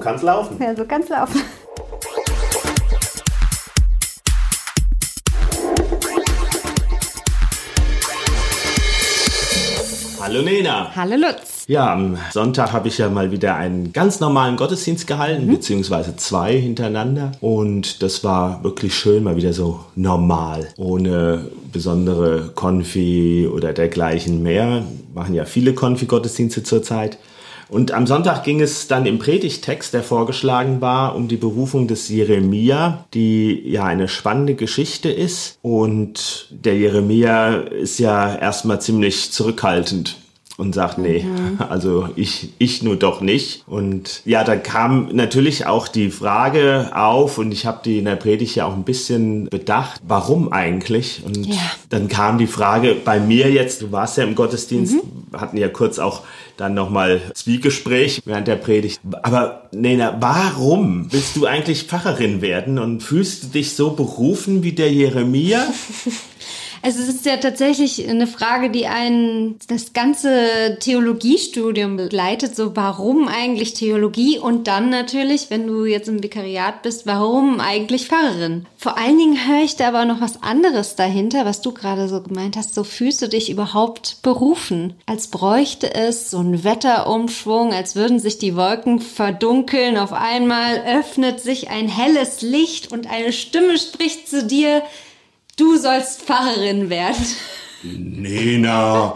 kann's laufen. Ja, so kann's laufen. Hallo Nena. Hallo Lutz. Ja, am Sonntag habe ich ja mal wieder einen ganz normalen Gottesdienst gehalten, mhm. beziehungsweise zwei hintereinander. Und das war wirklich schön, mal wieder so normal, ohne besondere Konfi oder dergleichen mehr. Machen ja viele Konfi-Gottesdienste zurzeit. Und am Sonntag ging es dann im Predigtext, der vorgeschlagen war, um die Berufung des Jeremia, die ja eine spannende Geschichte ist. Und der Jeremia ist ja erstmal ziemlich zurückhaltend und sagt, nee, mhm. also ich, ich nur doch nicht. Und ja, da kam natürlich auch die Frage auf und ich habe die in der Predigt ja auch ein bisschen bedacht, warum eigentlich? Und ja. dann kam die Frage bei mir jetzt, du warst ja im Gottesdienst, mhm. hatten ja kurz auch dann nochmal Zwiegespräch während der Predigt. Aber Nena, warum willst du eigentlich Pfarrerin werden und fühlst du dich so berufen wie der Jeremia? Also es ist ja tatsächlich eine Frage, die einen das ganze Theologiestudium begleitet. So, warum eigentlich Theologie? Und dann natürlich, wenn du jetzt im Vikariat bist, warum eigentlich Pfarrerin? Vor allen Dingen höre ich da aber noch was anderes dahinter, was du gerade so gemeint hast. So fühlst du dich überhaupt berufen? Als bräuchte es so einen Wetterumschwung, als würden sich die Wolken verdunkeln. Auf einmal öffnet sich ein helles Licht und eine Stimme spricht zu dir du sollst Pfarrerin werden. Nena,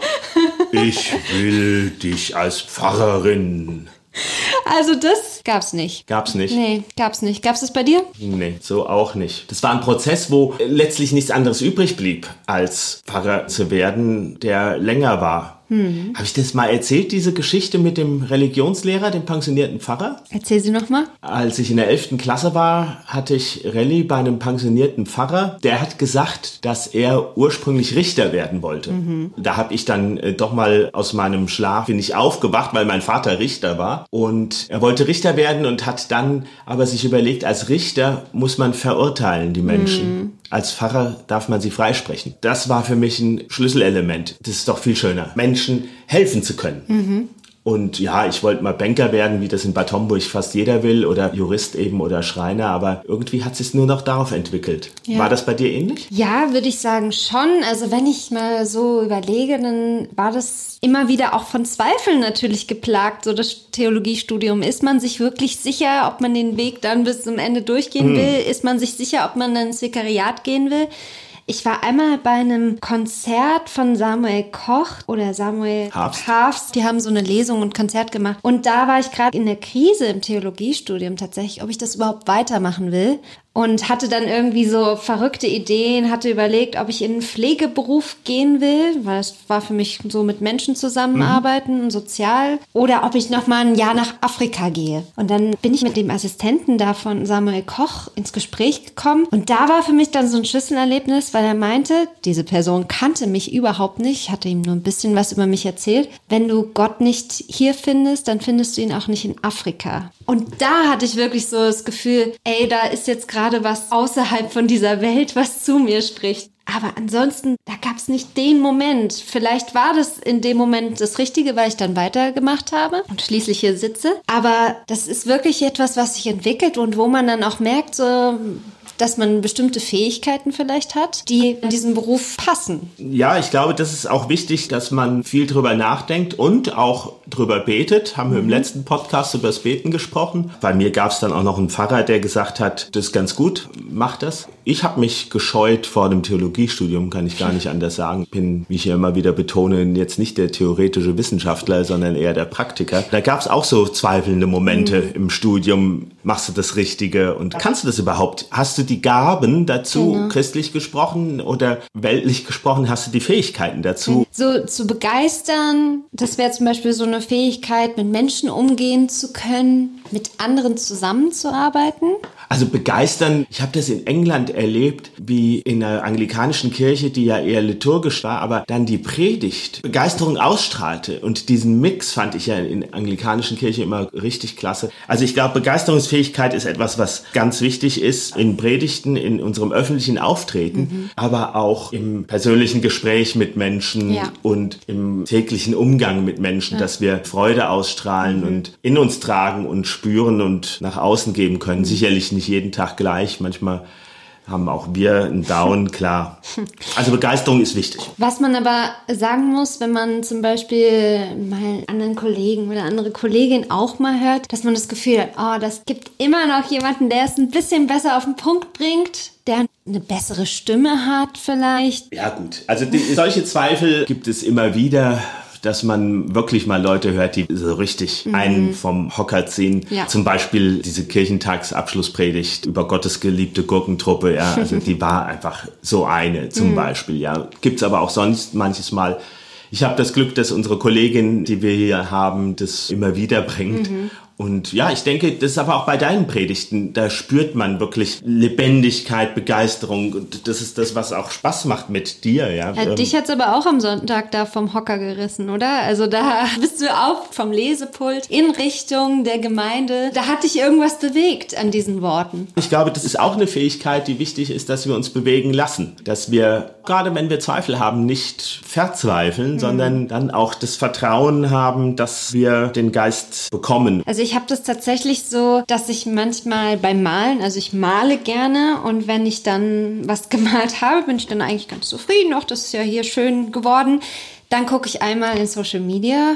ich will dich als Pfarrerin. Also das gab's nicht. Gab's nicht? Nee, gab's nicht. Gab's das bei dir? Nee, so auch nicht. Das war ein Prozess, wo letztlich nichts anderes übrig blieb, als Pfarrer zu werden, der länger war. Hm. Habe ich das mal erzählt, diese Geschichte mit dem Religionslehrer, dem pensionierten Pfarrer? Erzähl sie nochmal. Als ich in der 11. Klasse war, hatte ich Rallye bei einem pensionierten Pfarrer. Der hat gesagt, dass er ursprünglich Richter werden wollte. Mhm. Da habe ich dann äh, doch mal aus meinem Schlaf bin ich aufgewacht, weil mein Vater Richter war. Und er wollte Richter werden und hat dann aber sich überlegt, als Richter muss man verurteilen die Menschen. Mhm. Als Pfarrer darf man sie freisprechen. Das war für mich ein Schlüsselelement. Das ist doch viel schöner, Menschen helfen zu können. Mhm. Und ja, ich wollte mal Banker werden, wie das in Bad Homburg fast jeder will, oder Jurist eben oder Schreiner, aber irgendwie hat es nur noch darauf entwickelt. Ja. War das bei dir ähnlich? Ja, würde ich sagen schon. Also wenn ich mal so überlege, dann war das immer wieder auch von Zweifeln natürlich geplagt, so das Theologiestudium. Ist man sich wirklich sicher, ob man den Weg dann bis zum Ende durchgehen hm. will? Ist man sich sicher, ob man dann ins Vikariat gehen will? Ich war einmal bei einem Konzert von Samuel Koch oder Samuel. Hafst. Die haben so eine Lesung und Konzert gemacht. Und da war ich gerade in der Krise im Theologiestudium tatsächlich, ob ich das überhaupt weitermachen will und hatte dann irgendwie so verrückte Ideen, hatte überlegt, ob ich in einen Pflegeberuf gehen will, weil es war für mich so mit Menschen zusammenarbeiten mhm. sozial, oder ob ich noch mal ein Jahr nach Afrika gehe. Und dann bin ich mit dem Assistenten da von Samuel Koch ins Gespräch gekommen und da war für mich dann so ein Schlüsselerlebnis, weil er meinte, diese Person kannte mich überhaupt nicht, hatte ihm nur ein bisschen was über mich erzählt. Wenn du Gott nicht hier findest, dann findest du ihn auch nicht in Afrika. Und da hatte ich wirklich so das Gefühl, ey, da ist jetzt gerade was außerhalb von dieser Welt, was zu mir spricht. Aber ansonsten, da gab es nicht den Moment. Vielleicht war das in dem Moment das Richtige, weil ich dann weitergemacht habe und schließlich hier sitze. Aber das ist wirklich etwas, was sich entwickelt und wo man dann auch merkt, so, dass man bestimmte Fähigkeiten vielleicht hat, die in diesem Beruf passen. Ja, ich glaube, das ist auch wichtig, dass man viel drüber nachdenkt und auch drüber betet. Haben wir im mhm. letzten Podcast über das Beten gesprochen. Bei mir gab es dann auch noch einen Pfarrer, der gesagt hat, das ist ganz gut, mach das. Ich habe mich gescheut vor dem Theologiestudium, kann ich gar nicht anders sagen. Bin, wie ich ja immer wieder betone, jetzt nicht der theoretische Wissenschaftler, sondern eher der Praktiker. Da gab es auch so zweifelnde Momente mhm. im Studium. Machst du das Richtige und kannst du das überhaupt? Hast du die Gaben dazu, genau. christlich gesprochen oder weltlich gesprochen, hast du die Fähigkeiten dazu? So zu begeistern, das wäre zum Beispiel so eine Fähigkeit, mit Menschen umgehen zu können, mit anderen zusammenzuarbeiten. Also begeistern, ich habe das in England erlebt, wie in der anglikanischen Kirche, die ja eher liturgisch war, aber dann die Predigt Begeisterung ausstrahlte. Und diesen Mix fand ich ja in der anglikanischen Kirche immer richtig klasse. Also ich glaube, Begeisterungsfähigkeit ist etwas, was ganz wichtig ist in Predigten, in unserem öffentlichen Auftreten, mhm. aber auch im persönlichen Gespräch mit Menschen ja. und im täglichen Umgang mit Menschen, ja. dass wir Freude ausstrahlen mhm. und in uns tragen und spüren und nach außen geben können. Sicherlich nicht jeden Tag gleich. Manchmal haben auch wir einen Down, klar. Also Begeisterung ist wichtig. Was man aber sagen muss, wenn man zum Beispiel mal anderen Kollegen oder andere Kollegin auch mal hört, dass man das Gefühl hat, oh, das gibt immer noch jemanden, der es ein bisschen besser auf den Punkt bringt, der eine bessere Stimme hat vielleicht. Ja gut, also solche Zweifel gibt es immer wieder dass man wirklich mal Leute hört, die so richtig mhm. einen vom Hocker ziehen. Ja. Zum Beispiel diese Kirchentagsabschlusspredigt über Gottes geliebte Gurkentruppe. Ja, also die war einfach so eine zum mhm. Beispiel. Ja, gibt's aber auch sonst manches Mal. Ich habe das Glück, dass unsere Kollegin, die wir hier haben, das immer wieder bringt. Mhm. Und ja, ich denke, das ist aber auch bei deinen Predigten, da spürt man wirklich Lebendigkeit, Begeisterung und das ist das, was auch Spaß macht mit dir, ja. ja ähm, dich hat's aber auch am Sonntag da vom Hocker gerissen, oder? Also da bist du auch vom Lesepult in Richtung der Gemeinde. Da hat dich irgendwas bewegt an diesen Worten. Ich glaube, das ist auch eine Fähigkeit, die wichtig ist, dass wir uns bewegen lassen. Dass wir, gerade wenn wir Zweifel haben, nicht verzweifeln, mhm. sondern dann auch das Vertrauen haben, dass wir den Geist bekommen. Also ich habe das tatsächlich so, dass ich manchmal beim Malen, also ich male gerne und wenn ich dann was gemalt habe, bin ich dann eigentlich ganz zufrieden. Auch das ist ja hier schön geworden. Dann gucke ich einmal in Social Media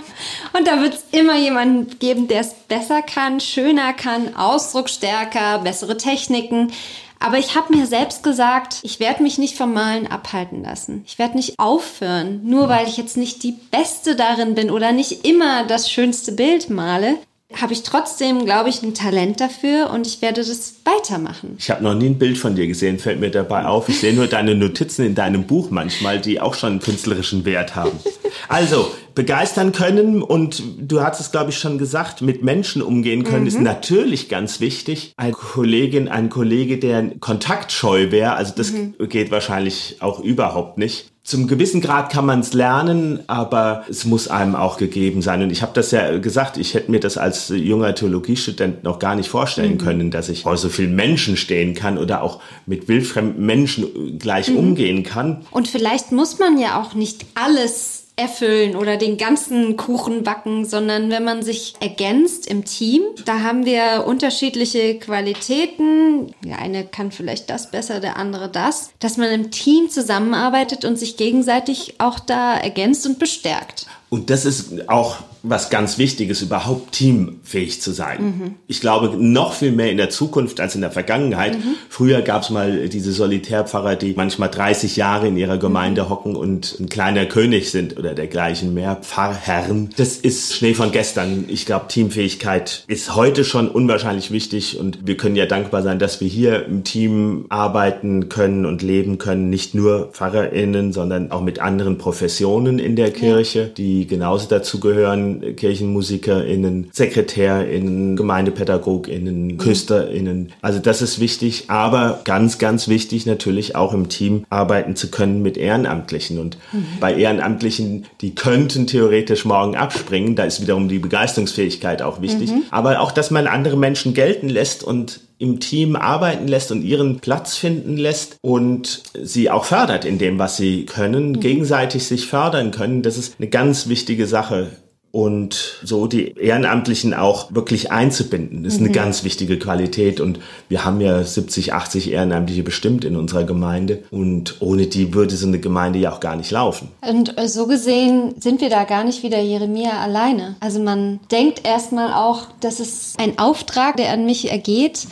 und da wird es immer jemanden geben, der es besser kann, schöner kann, ausdrucksstärker, bessere Techniken. Aber ich habe mir selbst gesagt, ich werde mich nicht vom Malen abhalten lassen. Ich werde nicht aufhören, nur weil ich jetzt nicht die Beste darin bin oder nicht immer das schönste Bild male habe ich trotzdem, glaube ich, ein Talent dafür und ich werde das weitermachen. Ich habe noch nie ein Bild von dir gesehen, fällt mir dabei auf. Ich sehe nur deine Notizen in deinem Buch manchmal, die auch schon einen künstlerischen Wert haben. Also, begeistern können und du hast es, glaube ich, schon gesagt, mit Menschen umgehen können, mhm. ist natürlich ganz wichtig. Eine Kollegin, ein Kollege, der kontaktscheu wäre, also das mhm. geht wahrscheinlich auch überhaupt nicht zum gewissen Grad kann man es lernen, aber es muss einem auch gegeben sein. Und ich habe das ja gesagt, ich hätte mir das als junger Theologiestudent noch gar nicht vorstellen mhm. können, dass ich vor so vielen Menschen stehen kann oder auch mit wildfremden Menschen gleich mhm. umgehen kann. Und vielleicht muss man ja auch nicht alles erfüllen oder den ganzen Kuchen backen, sondern wenn man sich ergänzt im Team, da haben wir unterschiedliche Qualitäten. Der eine kann vielleicht das besser, der andere das, dass man im Team zusammenarbeitet und sich gegenseitig auch da ergänzt und bestärkt. Und das ist auch was ganz Wichtiges, überhaupt teamfähig zu sein. Mhm. Ich glaube, noch viel mehr in der Zukunft als in der Vergangenheit. Mhm. Früher gab es mal diese Solitärpfarrer, die manchmal 30 Jahre in ihrer Gemeinde hocken und ein kleiner König sind oder dergleichen mehr. Pfarrherren. Das ist Schnee von gestern. Ich glaube, Teamfähigkeit ist heute schon unwahrscheinlich wichtig und wir können ja dankbar sein, dass wir hier im Team arbeiten können und leben können. Nicht nur PfarrerInnen, sondern auch mit anderen Professionen in der Kirche, die genauso dazu gehören KirchenmusikerInnen, SekretärInnen, GemeindepädagogInnen, KüsterInnen. Also das ist wichtig, aber ganz, ganz wichtig natürlich auch im Team arbeiten zu können mit Ehrenamtlichen. Und mhm. bei Ehrenamtlichen, die könnten theoretisch morgen abspringen, da ist wiederum die Begeisterungsfähigkeit auch wichtig. Mhm. Aber auch, dass man andere Menschen gelten lässt und im Team arbeiten lässt und ihren Platz finden lässt und sie auch fördert in dem, was sie können, mhm. gegenseitig sich fördern können. Das ist eine ganz wichtige Sache und so die Ehrenamtlichen auch wirklich einzubinden. Das ist eine mhm. ganz wichtige Qualität und wir haben ja 70, 80 Ehrenamtliche bestimmt in unserer Gemeinde und ohne die würde so eine Gemeinde ja auch gar nicht laufen. Und äh, so gesehen sind wir da gar nicht wieder Jeremia alleine. Also man denkt erstmal auch, das ist ein Auftrag, der an mich ergeht.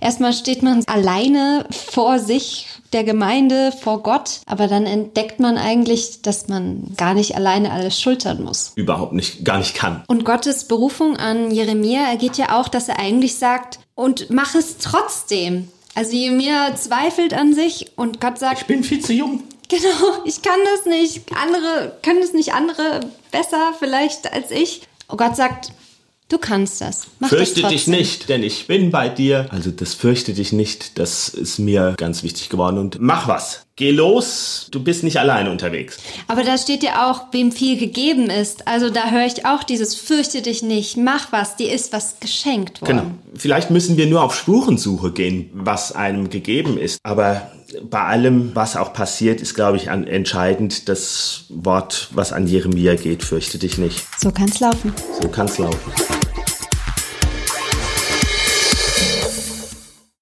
Erstmal steht man alleine vor sich der Gemeinde vor Gott, aber dann entdeckt man eigentlich, dass man gar nicht alleine alles schultern muss. Überhaupt nicht, gar nicht kann. Und Gottes Berufung an Jeremia ergeht ja auch, dass er eigentlich sagt, und mach es trotzdem. Also Jeremia zweifelt an sich und Gott sagt, ich bin viel zu jung. Genau, ich kann das nicht. Andere können es nicht andere besser vielleicht als ich. Und Gott sagt, Du kannst das. Mach fürchte das dich nicht, denn ich bin bei dir. Also das fürchte dich nicht, das ist mir ganz wichtig geworden. Und mach was. Geh los, du bist nicht alleine unterwegs. Aber da steht ja auch, wem viel gegeben ist. Also da höre ich auch dieses fürchte dich nicht, mach was, dir ist was geschenkt worden. Genau. Vielleicht müssen wir nur auf Spurensuche gehen, was einem gegeben ist. Aber bei allem, was auch passiert, ist, glaube ich, entscheidend das Wort, was an Jeremia geht, fürchte dich nicht. So kann's laufen. So kann's laufen.